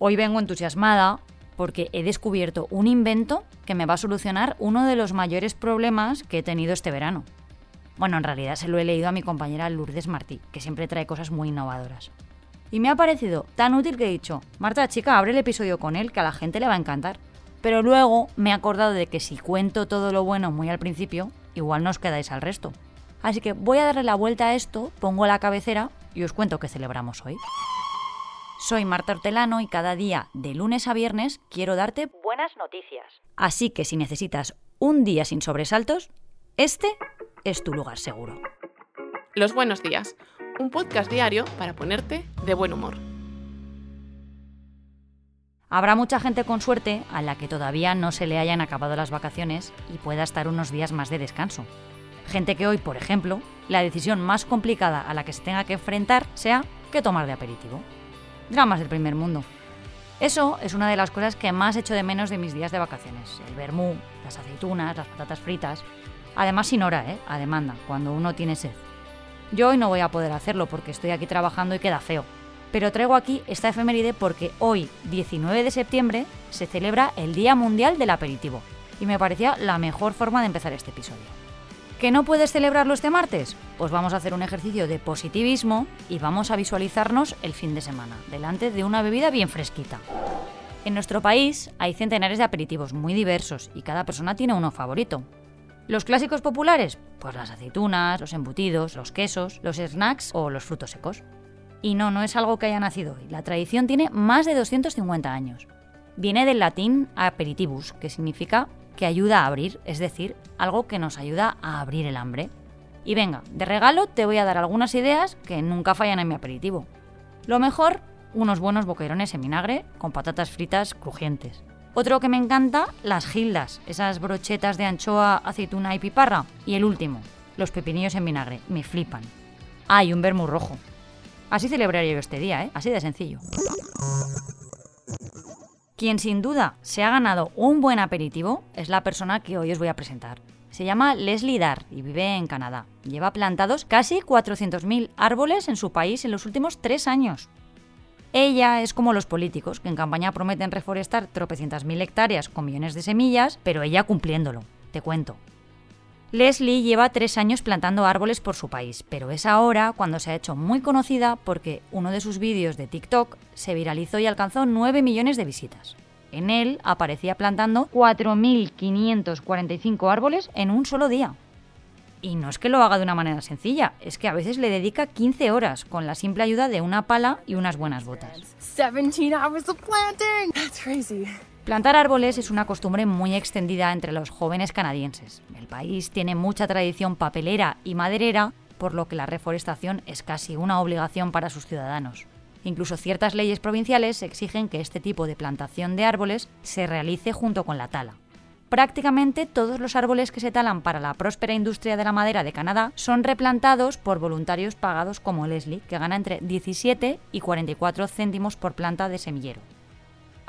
Hoy vengo entusiasmada porque he descubierto un invento que me va a solucionar uno de los mayores problemas que he tenido este verano. Bueno, en realidad se lo he leído a mi compañera Lourdes Martí, que siempre trae cosas muy innovadoras. Y me ha parecido tan útil que he dicho, Marta, chica, abre el episodio con él, que a la gente le va a encantar. Pero luego me he acordado de que si cuento todo lo bueno muy al principio, igual no os quedáis al resto. Así que voy a darle la vuelta a esto, pongo la cabecera y os cuento qué celebramos hoy. Soy Marta Hortelano y cada día, de lunes a viernes, quiero darte buenas noticias. Así que si necesitas un día sin sobresaltos, este es tu lugar seguro. Los buenos días, un podcast diario para ponerte de buen humor. Habrá mucha gente con suerte a la que todavía no se le hayan acabado las vacaciones y pueda estar unos días más de descanso. Gente que hoy, por ejemplo, la decisión más complicada a la que se tenga que enfrentar sea qué tomar de aperitivo. Dramas del primer mundo. Eso es una de las cosas que más echo de menos de mis días de vacaciones. El vermú, las aceitunas, las patatas fritas. Además sin hora, ¿eh? A demanda, cuando uno tiene sed. Yo hoy no voy a poder hacerlo porque estoy aquí trabajando y queda feo. Pero traigo aquí esta efeméride porque hoy, 19 de septiembre, se celebra el Día Mundial del Aperitivo. Y me parecía la mejor forma de empezar este episodio. ¿Que no puedes celebrarlo este martes? Pues vamos a hacer un ejercicio de positivismo y vamos a visualizarnos el fin de semana, delante de una bebida bien fresquita. En nuestro país hay centenares de aperitivos muy diversos y cada persona tiene uno favorito. Los clásicos populares, pues las aceitunas, los embutidos, los quesos, los snacks o los frutos secos. Y no, no es algo que haya nacido hoy. La tradición tiene más de 250 años. Viene del latín aperitivus, que significa que ayuda a abrir, es decir, algo que nos ayuda a abrir el hambre. Y venga, de regalo te voy a dar algunas ideas que nunca fallan en mi aperitivo. Lo mejor, unos buenos boquerones en vinagre con patatas fritas crujientes. Otro que me encanta, las gildas, esas brochetas de anchoa, aceituna y piparra. Y el último, los pepinillos en vinagre, me flipan. Hay un vermú rojo. Así celebraría yo este día, ¿eh? Así de sencillo. Quien sin duda se ha ganado un buen aperitivo es la persona que hoy os voy a presentar. Se llama Leslie Dar y vive en Canadá. Lleva plantados casi 400.000 árboles en su país en los últimos tres años. Ella es como los políticos, que en campaña prometen reforestar tropecientas mil hectáreas con millones de semillas, pero ella cumpliéndolo. Te cuento. Leslie lleva tres años plantando árboles por su país, pero es ahora cuando se ha hecho muy conocida porque uno de sus vídeos de TikTok se viralizó y alcanzó 9 millones de visitas. En él aparecía plantando 4.545 árboles en un solo día. Y no es que lo haga de una manera sencilla, es que a veces le dedica 15 horas con la simple ayuda de una pala y unas buenas botas. 17 hours of planting. That's crazy. Plantar árboles es una costumbre muy extendida entre los jóvenes canadienses. El país tiene mucha tradición papelera y maderera, por lo que la reforestación es casi una obligación para sus ciudadanos. Incluso ciertas leyes provinciales exigen que este tipo de plantación de árboles se realice junto con la tala. Prácticamente todos los árboles que se talan para la próspera industria de la madera de Canadá son replantados por voluntarios pagados como Leslie, que gana entre 17 y 44 céntimos por planta de semillero.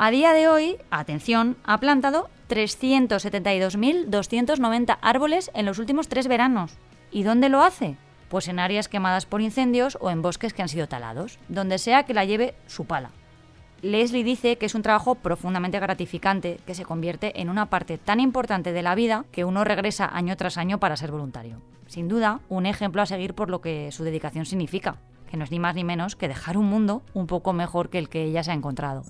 A día de hoy, atención, ha plantado 372.290 árboles en los últimos tres veranos. ¿Y dónde lo hace? Pues en áreas quemadas por incendios o en bosques que han sido talados, donde sea que la lleve su pala. Leslie dice que es un trabajo profundamente gratificante que se convierte en una parte tan importante de la vida que uno regresa año tras año para ser voluntario. Sin duda, un ejemplo a seguir por lo que su dedicación significa, que no es ni más ni menos que dejar un mundo un poco mejor que el que ella se ha encontrado.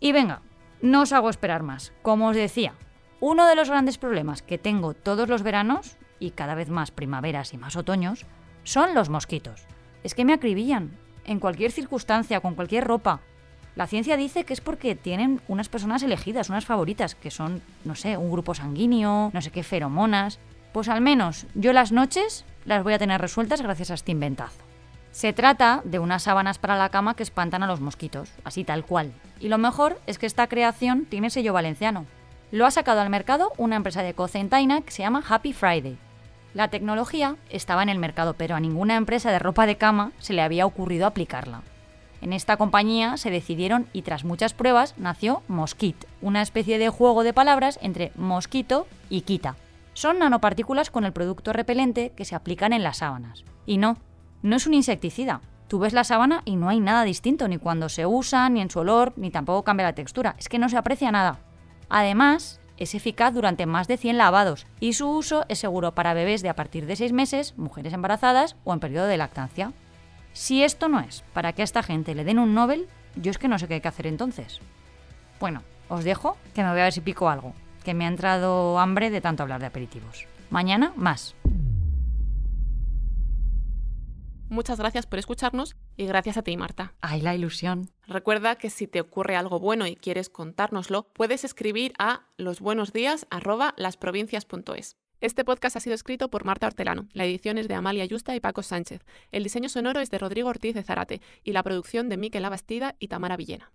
Y venga, no os hago esperar más. Como os decía, uno de los grandes problemas que tengo todos los veranos, y cada vez más primaveras y más otoños, son los mosquitos. Es que me acribillan, en cualquier circunstancia, con cualquier ropa. La ciencia dice que es porque tienen unas personas elegidas, unas favoritas, que son, no sé, un grupo sanguíneo, no sé qué feromonas. Pues al menos yo las noches las voy a tener resueltas gracias a este inventazo. Se trata de unas sábanas para la cama que espantan a los mosquitos, así tal cual. Y lo mejor es que esta creación tiene sello valenciano. Lo ha sacado al mercado una empresa de cocentaina que se llama Happy Friday. La tecnología estaba en el mercado, pero a ninguna empresa de ropa de cama se le había ocurrido aplicarla. En esta compañía se decidieron y tras muchas pruebas nació Mosquit, una especie de juego de palabras entre mosquito y quita. Son nanopartículas con el producto repelente que se aplican en las sábanas. Y no, No es un insecticida. Tú ves la sábana y no hay nada distinto, ni cuando se usa, ni en su olor, ni tampoco cambia la textura. Es que no se aprecia nada. Además, es eficaz durante más de 100 lavados y su uso es seguro para bebés de a partir de 6 meses, mujeres embarazadas o en periodo de lactancia. Si esto no es para que a esta gente le den un Nobel, yo es que no sé qué hay que hacer entonces. Bueno, os dejo que me voy a ver si pico algo, que me ha entrado hambre de tanto hablar de aperitivos. Mañana más. Muchas gracias por escucharnos y gracias a ti, Marta. ¡Ay, la ilusión! Recuerda que si te ocurre algo bueno y quieres contárnoslo, puedes escribir a losbuenosdías@lasprovincias.es. Este podcast ha sido escrito por Marta Hortelano, la edición es de Amalia Yusta y Paco Sánchez, el diseño sonoro es de Rodrigo Ortiz de Zarate y la producción de Miquel Abastida y Tamara Villena.